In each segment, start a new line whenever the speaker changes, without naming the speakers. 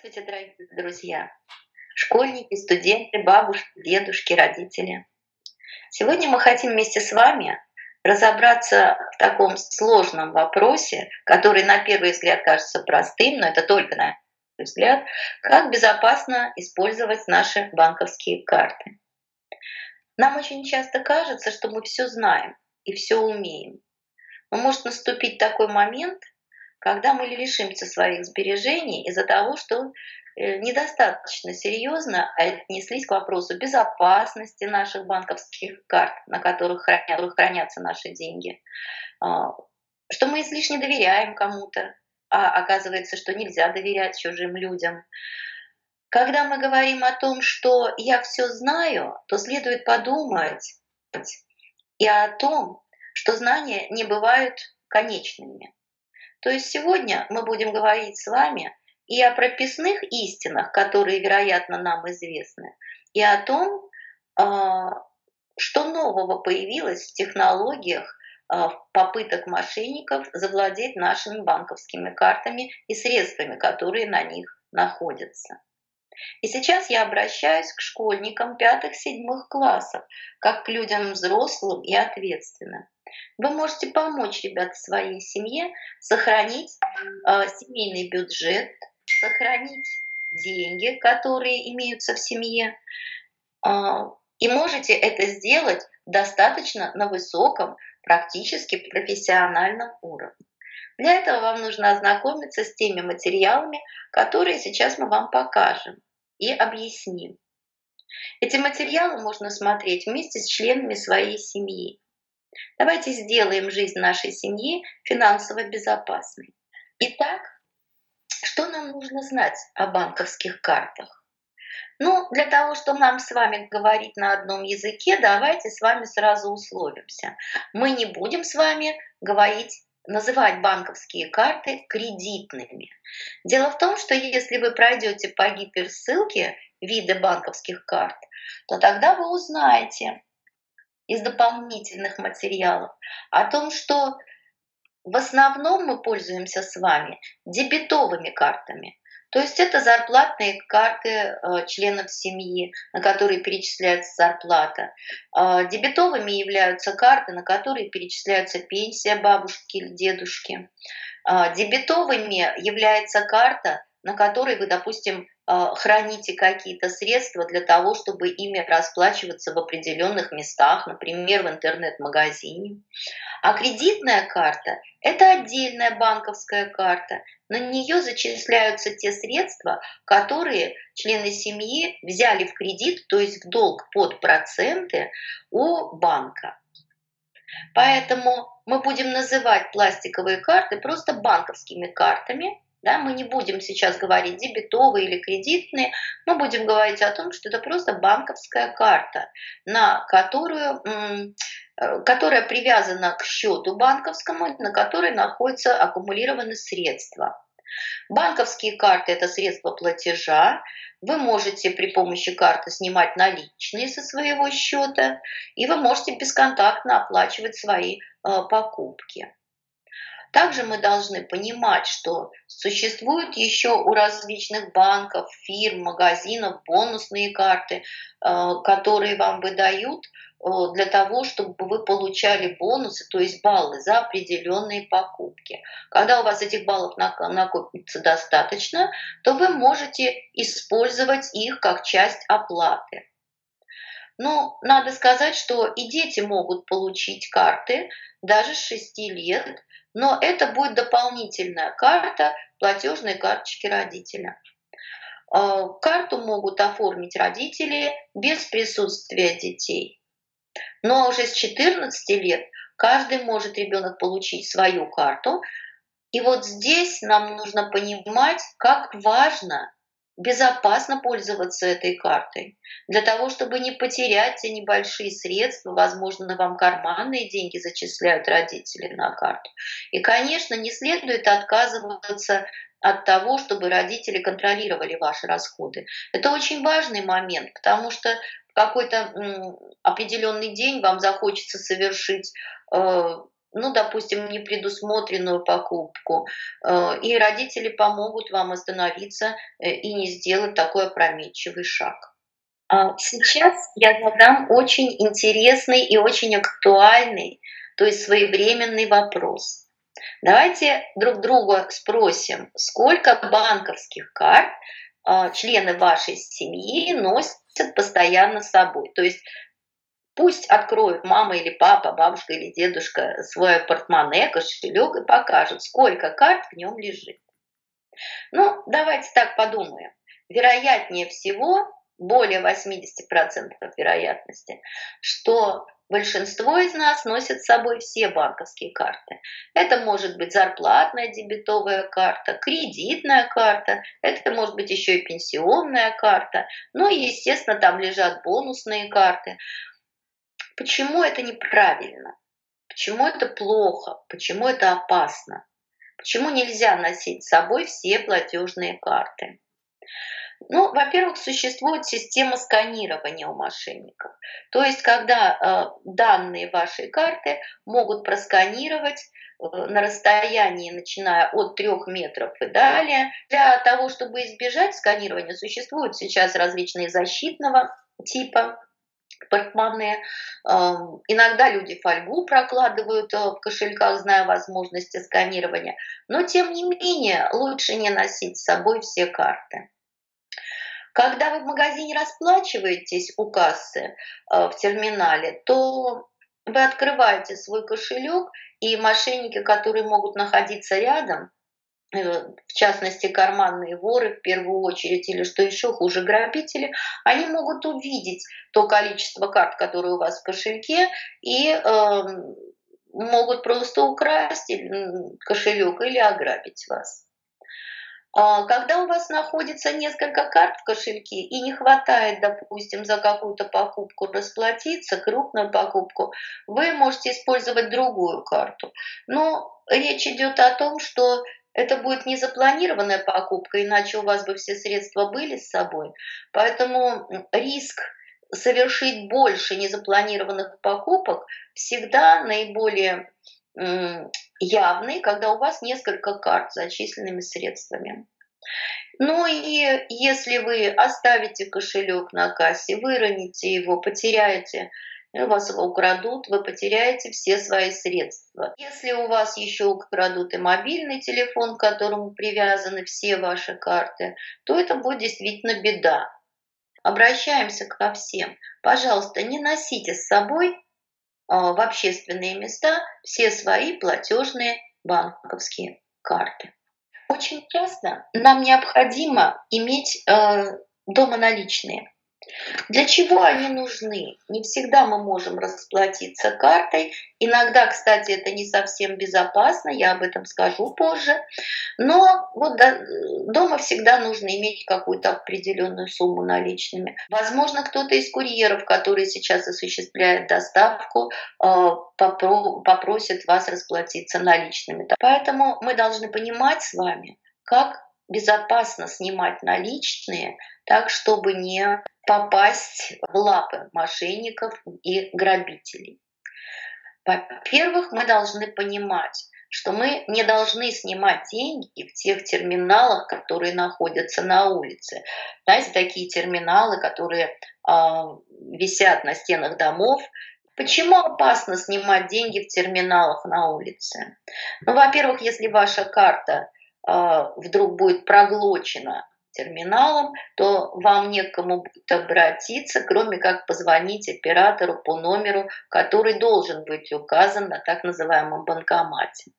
Здравствуйте, дорогие друзья, школьники, студенты, бабушки, дедушки, родители. Сегодня мы хотим вместе с вами разобраться в таком сложном вопросе, который на первый взгляд кажется простым, но это только на первый взгляд, как безопасно использовать наши банковские карты. Нам очень часто кажется, что мы все знаем и все умеем. Но может наступить такой момент – когда мы лишимся своих сбережений из-за того, что э, недостаточно серьезно отнеслись к вопросу безопасности наших банковских карт, на которых хранятся наши деньги, а, что мы излишне доверяем кому-то, а оказывается, что нельзя доверять чужим людям. Когда мы говорим о том, что я все знаю, то следует подумать и о том, что знания не бывают конечными. То есть сегодня мы будем говорить с вами и о прописных истинах, которые, вероятно, нам известны, и о том, а, что нового появилось в технологиях а, попыток мошенников завладеть нашими банковскими картами и средствами, которые на них находятся. И сейчас я обращаюсь к школьникам пятых-седьмых классов, как к людям взрослым и ответственным. Вы можете помочь, ребят, своей семье сохранить э, семейный бюджет, сохранить деньги, которые имеются в семье. Э, и можете это сделать достаточно на высоком, практически профессиональном уровне. Для этого вам нужно ознакомиться с теми материалами, которые сейчас мы вам покажем и объясним. Эти материалы можно смотреть вместе с членами своей семьи. Давайте сделаем жизнь нашей семьи финансово безопасной. Итак, что нам нужно знать о банковских картах? Ну, для того, чтобы нам с вами говорить на одном языке, давайте с вами сразу условимся. Мы не будем с вами говорить называть банковские карты кредитными. Дело в том, что если вы пройдете по гиперссылке виды банковских карт, то тогда вы узнаете из дополнительных материалов о том, что в основном мы пользуемся с вами дебетовыми картами. То есть это зарплатные карты э, членов семьи, на которые перечисляется зарплата. Э, дебетовыми являются карты, на которые перечисляется пенсия бабушки или дедушки. Э, дебетовыми является карта, на которой вы, допустим, храните какие-то средства для того, чтобы ими расплачиваться в определенных местах, например, в интернет-магазине. А кредитная карта – это отдельная банковская карта. На нее зачисляются те средства, которые члены семьи взяли в кредит, то есть в долг под проценты у банка. Поэтому мы будем называть пластиковые карты просто банковскими картами, да, мы не будем сейчас говорить дебетовые или кредитные, мы будем говорить о том, что это просто банковская карта, на которую, э, которая привязана к счету банковскому, на которой находятся аккумулированы средства. Банковские карты – это средства платежа. Вы можете при помощи карты снимать наличные со своего счета, и вы можете бесконтактно оплачивать свои э, покупки. Также мы должны понимать, что существуют еще у различных банков, фирм, магазинов бонусные карты, э, которые вам выдают э, для того, чтобы вы получали бонусы, то есть баллы за определенные покупки. Когда у вас этих баллов накопится достаточно, то вы можете использовать их как часть оплаты. Но надо сказать, что и дети могут получить карты даже с 6 лет, но это будет дополнительная карта платежной карточки родителя. А, карту могут оформить родители без присутствия детей. Но уже с 14 лет каждый может ребенок получить свою карту. И вот здесь нам нужно понимать, как важно безопасно пользоваться этой картой. Для того, чтобы не потерять те небольшие средства, возможно, вам карманные деньги зачисляют родители на карту. И, конечно, не следует отказываться от того, чтобы родители контролировали ваши расходы. Это очень важный момент, потому что какой-то определенный день вам захочется совершить э, ну, допустим, непредусмотренную покупку, э, и родители помогут вам остановиться э, и не сделать такой опрометчивый шаг. А сейчас я задам очень интересный и очень актуальный, то есть своевременный вопрос. Давайте друг друга спросим, сколько банковских карт а, члены вашей семьи носят постоянно с собой. То есть пусть откроют мама или папа, бабушка или дедушка свой портмоне, кошелек и покажут, сколько карт в нем лежит. Ну, давайте так подумаем. Вероятнее всего, более 80% вероятности, что большинство из нас носит с собой все банковские карты. Это может быть зарплатная дебетовая карта, кредитная карта, это может быть еще и пенсионная карта, ну и, естественно, там лежат бонусные карты. Почему это неправильно? Почему это плохо? Почему это опасно? Почему нельзя носить с собой все платежные карты? Ну, во-первых, существует система сканирования у мошенников. То есть, когда э, данные вашей карты могут просканировать э, на расстоянии, начиная от трех метров и далее. Для того, чтобы избежать сканирования, существуют сейчас различные защитного типа портмоне. Иногда люди фольгу прокладывают э, в кошельках, зная возможности сканирования. Но, тем не менее, лучше не носить с собой все карты. Когда вы в магазине расплачиваетесь у кассы э, в терминале, то вы открываете свой кошелек, и мошенники, которые могут находиться рядом, в частности карманные воры в первую очередь, или что еще хуже, грабители, они могут увидеть то количество карт, которые у вас в кошельке, и э, могут просто украсть кошелек или ограбить вас. А, когда у вас находится несколько карт в кошельке и не хватает, допустим, за какую-то покупку расплатиться, крупную покупку, вы можете использовать другую карту. Но речь идет о том, что это будет не запланированная покупка, иначе у вас бы все средства были с собой. Поэтому риск совершить больше незапланированных покупок всегда наиболее явный, когда у вас несколько карт с зачисленными средствами. Ну и если вы оставите кошелек на кассе, выроните его, потеряете, вас украдут, вы потеряете все свои средства. Если у вас еще украдут и мобильный телефон, к которому привязаны все ваши карты, то это будет действительно беда. Обращаемся ко всем. Пожалуйста, не носите с собой а, в общественные места все свои платежные банковские карты. Очень часто нам необходимо иметь э, дома наличные. Для чего они нужны? Не всегда мы можем расплатиться картой. Иногда, кстати, это не совсем безопасно, я об этом скажу позже. Но вот дома всегда нужно иметь какую-то определенную сумму наличными. Возможно, кто-то из курьеров, который сейчас осуществляет доставку, э, попросит вас расплатиться наличными. Поэтому мы должны понимать с вами, как безопасно снимать наличные так, чтобы не попасть в лапы мошенников и грабителей. Во-первых, мы должны понимать, что мы не должны снимать деньги в тех терминалах, которые находятся на улице. Знаете, такие терминалы, которые э, висят на стенах домов. Почему опасно снимать деньги в терминалах на улице? Ну, во-первых, если ваша карта вдруг будет проглочена терминалом, то вам некому будет обратиться, кроме как позвонить оператору по номеру, который должен быть указан на так называемом банкомате.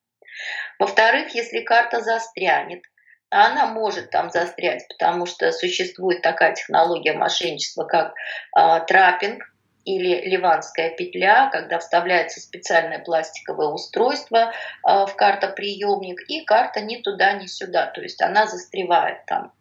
Во-вторых, если карта застрянет, она может там застрять, потому что существует такая технология мошенничества, как э, траппинг или ливанская петля, когда вставляется специальное пластиковое устройство э, в картоприемник, и карта ни туда, ни сюда, то есть она застревает там.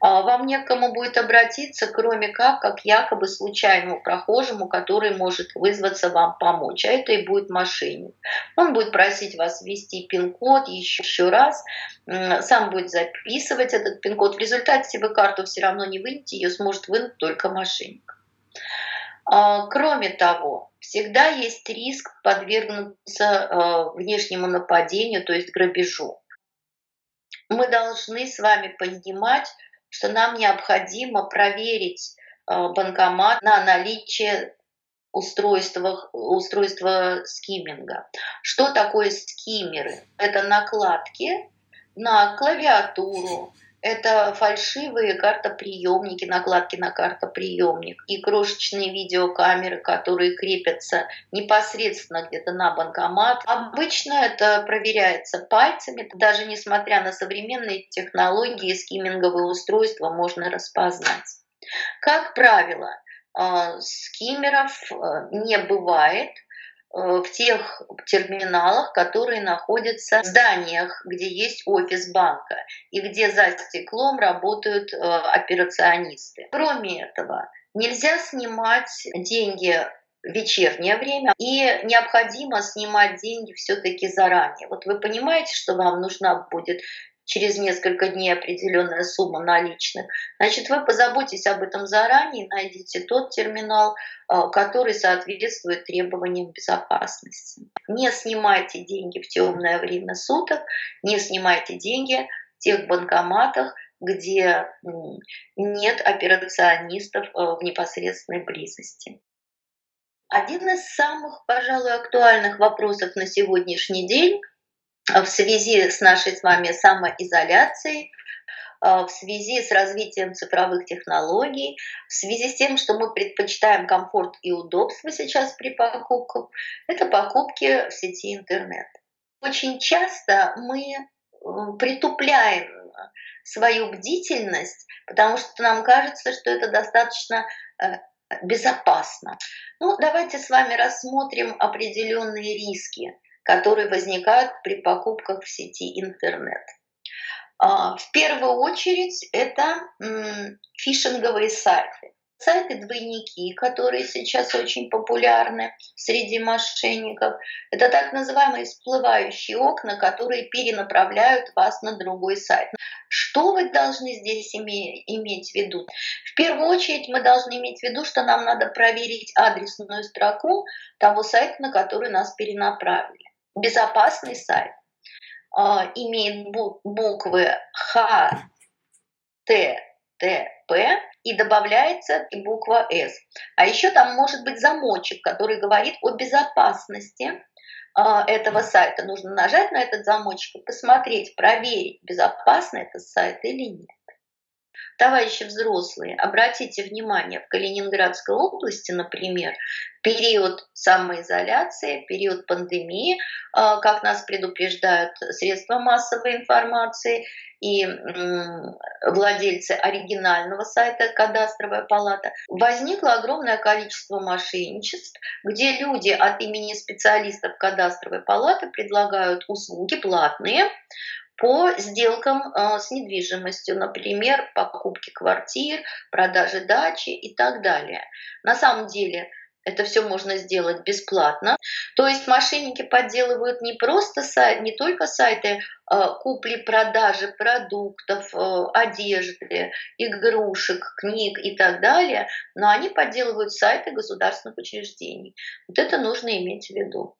А, вам некому будет обратиться, кроме как, как якобы случайному прохожему, который может вызваться вам помочь. А это и будет мошенник. Он будет просить вас ввести пин-код еще, еще раз, сам будет записывать этот пин-код. В результате вы карту все равно не вынете, ее сможет вынуть только мошенник. А, кроме того, всегда есть риск подвергнуться э, внешнему нападению, то есть грабежу. Мы должны с вами понимать, что нам необходимо проверить э, банкомат на наличие устройства, устройства скимминга. Что такое скиммеры? Это накладки на клавиатуру, это фальшивые картоприемники, накладки на картоприемник и крошечные видеокамеры, которые крепятся непосредственно где-то на банкомат. Обычно это проверяется пальцами, даже несмотря на современные технологии, скимминговые устройства можно распознать. Как правило, э, скиммеров э, не бывает – в тех терминалах, которые находятся в зданиях, где есть офис банка и где за стеклом работают э, операционисты. Кроме этого, нельзя снимать деньги вечернее время, и необходимо снимать деньги все-таки заранее. Вот вы понимаете, что вам нужна будет через несколько дней определенная сумма наличных, значит, вы позаботьтесь об этом заранее, найдите тот терминал, а, который соответствует требованиям безопасности. Не снимайте деньги в темное время суток, не снимайте деньги в тех банкоматах, где нет операционистов а, в непосредственной близости. Один из самых, пожалуй, актуальных вопросов на сегодняшний день в связи с нашей с вами самоизоляцией, а, в связи с развитием цифровых технологий, в связи с тем, что мы предпочитаем комфорт и удобство сейчас при покупках, это покупки в сети интернет. Очень часто мы притупляем свою бдительность, потому что нам кажется, что это достаточно э, безопасно. Ну, давайте с вами рассмотрим определенные риски которые возникают при покупках в сети интернет. А, в первую очередь это фишинговые сайты. Сайты-двойники, которые сейчас очень популярны среди мошенников, это так называемые всплывающие окна, которые перенаправляют вас на другой сайт. Что вы должны здесь иметь в виду? В первую очередь мы должны иметь в виду, что нам надо проверить адресную строку того сайта, на который нас перенаправили безопасный сайт э, имеет буквы Х, Т, Т, П и добавляется буква С. А еще там может быть замочек, который говорит о безопасности э, этого сайта. Нужно нажать на этот замочек и посмотреть, проверить, безопасный этот сайт или нет. Товарищи взрослые, обратите внимание, в Калининградской области, например, период самоизоляции, период пандемии, а, как нас предупреждают средства массовой информации и владельцы оригинального сайта «Кадастровая палата», возникло огромное количество мошенничеств, где люди от имени специалистов кадастровой палаты предлагают услуги платные, по сделкам э, с недвижимостью, например, покупки квартир, продажи дачи и так далее. На самом деле это все можно сделать бесплатно. То есть мошенники подделывают не просто сайт, не только сайты э, купли-продажи продуктов, э, одежды, игрушек, книг и так далее, но они подделывают сайты государственных учреждений. Вот это нужно иметь в виду.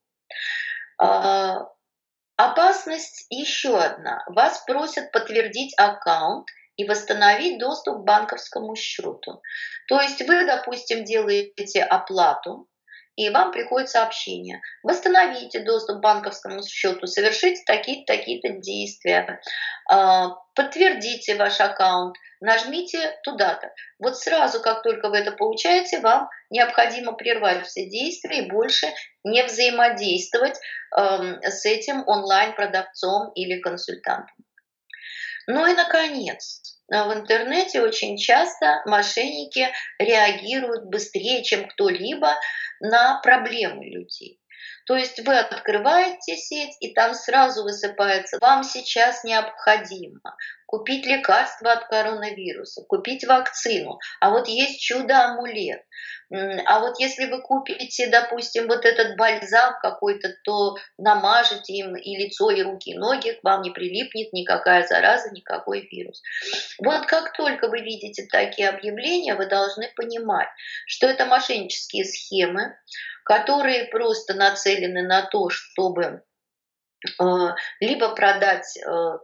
Опасность еще одна. Вас просят подтвердить аккаунт и восстановить доступ к банковскому счету. То есть вы, допустим, делаете оплату, и вам приходит сообщение. Восстановите доступ к банковскому счету, совершите такие-то такие действия, а, подтвердите ваш аккаунт, нажмите туда-то. Вот сразу, как только вы это получаете, вам необходимо прервать все действия и больше не взаимодействовать эм, с этим онлайн-продавцом или консультантом. Ну и, наконец, в интернете очень часто мошенники реагируют быстрее, чем кто-либо на проблемы людей. То есть вы открываете сеть, и там сразу высыпается, вам сейчас необходимо купить лекарство от коронавируса, купить вакцину. А вот есть чудо-амулет. А вот если вы купите, допустим, вот этот бальзам какой-то, то намажете им и лицо, и руки, и ноги, к вам не прилипнет никакая зараза, никакой вирус. Вот как только вы видите такие объявления, вы должны понимать, что это мошеннические схемы, которые просто нацелены на то, чтобы э, либо продать э,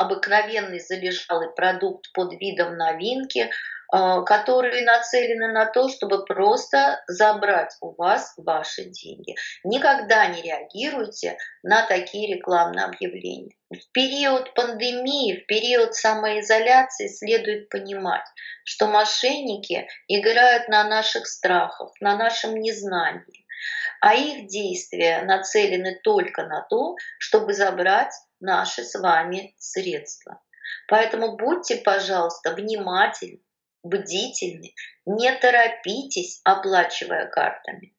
обыкновенный залежалый продукт под видом новинки, а, которые нацелены на то, чтобы просто забрать у вас ваши деньги. Никогда не реагируйте на такие рекламные объявления. В период пандемии, в период самоизоляции следует понимать, что мошенники играют на наших страхах, на нашем незнании, а их действия нацелены только на то, чтобы забрать наши с вами средства. Поэтому будьте, пожалуйста, внимательны, бдительны, не торопитесь, оплачивая картами.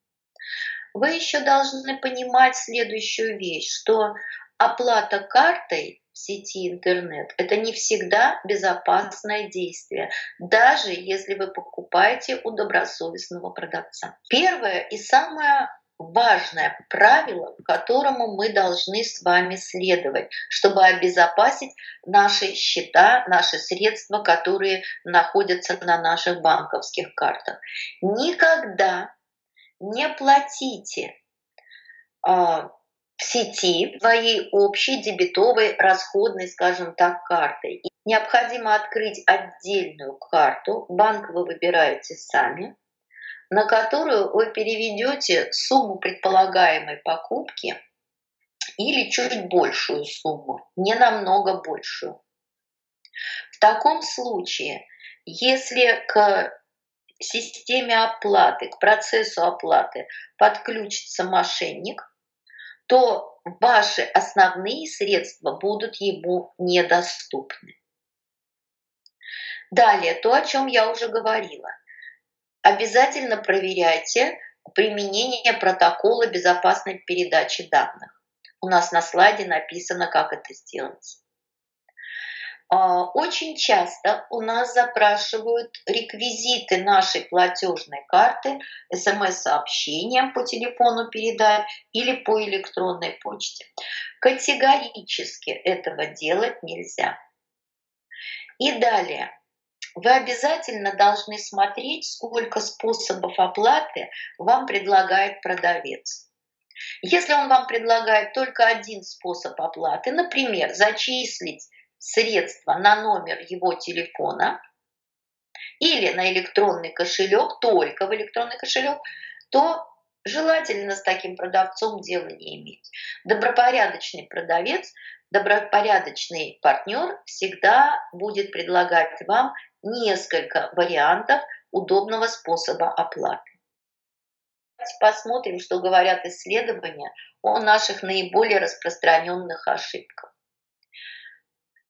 Вы еще должны понимать следующую вещь, что оплата картой в сети интернет – это не всегда безопасное действие, даже если вы покупаете у добросовестного продавца. Первое и самое важное правило, которому мы должны с вами следовать, чтобы обезопасить наши счета, наши средства, которые находятся на наших банковских картах. Никогда не платите а, в сети своей общей дебетовой расходной, скажем так, картой. Необходимо открыть отдельную карту, банк вы выбираете сами, на которую вы переведете сумму предполагаемой покупки или чуть большую сумму, не намного большую. В таком случае, если к системе оплаты, к процессу оплаты подключится мошенник, то ваши основные средства будут ему недоступны. Далее, то, о чем я уже говорила обязательно проверяйте применение протокола безопасной передачи данных. У нас на слайде написано, как это сделать. А, очень часто у нас запрашивают реквизиты нашей платежной карты смс-сообщением по телефону передать или по электронной почте. Категорически этого делать нельзя. И далее вы обязательно должны смотреть, сколько способов оплаты вам предлагает продавец. Если он вам предлагает только один способ оплаты, например, зачислить средства на номер его телефона или на электронный кошелек, только в электронный кошелек, то желательно с таким продавцом дела не иметь. Добропорядочный продавец, добропорядочный партнер всегда будет предлагать вам несколько вариантов удобного способа оплаты. Давайте посмотрим, что говорят исследования о наших наиболее распространенных ошибках.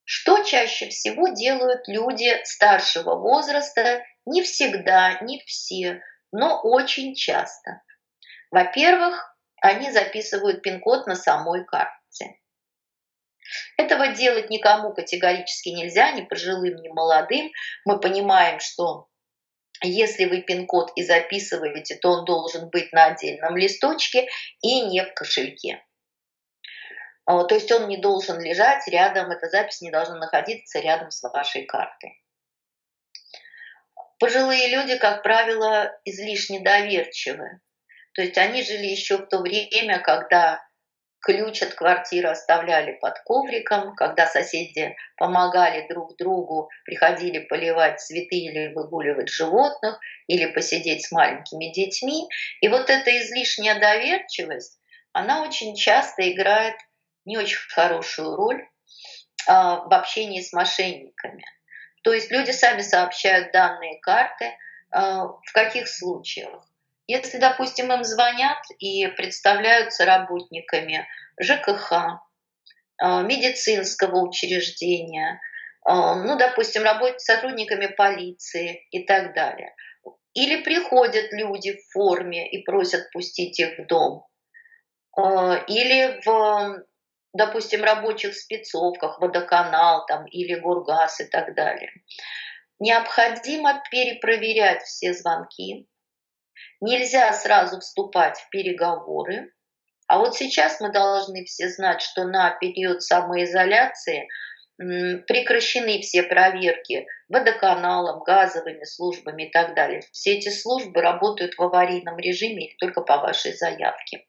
Что чаще всего делают люди старшего возраста? Не всегда, не все, но очень часто. Во-первых, они записывают пин-код на самой карте. Этого делать никому категорически нельзя, ни пожилым, ни молодым. Мы понимаем, что если вы пин-код и записываете, то он должен быть на отдельном листочке и не в кошельке. А, то есть он не должен лежать рядом, эта запись не должна находиться рядом с вашей картой. Пожилые люди, как правило, излишне доверчивы. То есть они жили еще в то время, когда Ключ от квартиры оставляли под ковриком, когда соседи помогали друг другу, приходили поливать цветы или выгуливать животных, или посидеть с маленькими детьми. И вот эта излишняя доверчивость, она очень часто играет не очень хорошую роль а, в общении с мошенниками. То есть люди сами сообщают данные карты, а, в каких случаях если, допустим, им звонят и представляются работниками ЖКХ, а, медицинского учреждения, а, ну, допустим, работать сотрудниками полиции и так далее. Или приходят люди в форме и просят пустить их в дом. А, или в допустим, рабочих спецовках, водоканал там, или Гургаз и так далее. Необходимо перепроверять все звонки. Нельзя сразу вступать в переговоры. А вот сейчас мы должны все знать, что на период самоизоляции прекращены все проверки водоканалом, газовыми службами и так далее. Все эти службы работают в аварийном режиме только по вашей заявке.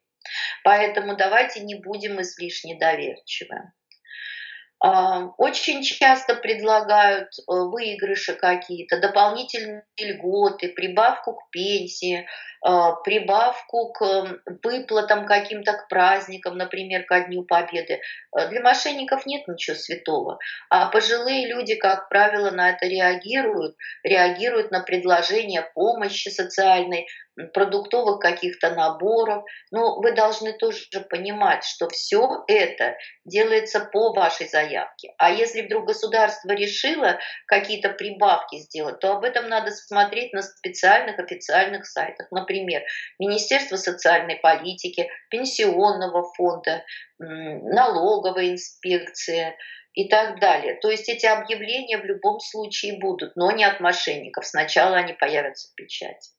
Поэтому давайте не будем излишне доверчивы. Очень часто предлагают э, выигрыши какие-то, дополнительные льготы, прибавку к пенсии, а, прибавку к выплатам каким-то к праздникам, например, ко Дню Победы. Э, для мошенников нет ничего святого. А пожилые люди, как правило, на это реагируют, реагируют на предложение помощи социальной, продуктовых каких-то наборов. Но вы должны тоже понимать, что все это делается по вашей заявке. А если вдруг государство решило какие-то прибавки сделать, то об этом надо смотреть на специальных официальных сайтах. Например, Министерство социальной политики, Пенсионного фонда, налоговая инспекция и так далее. То есть эти объявления в любом случае будут, но не от мошенников. Сначала они появятся в печати.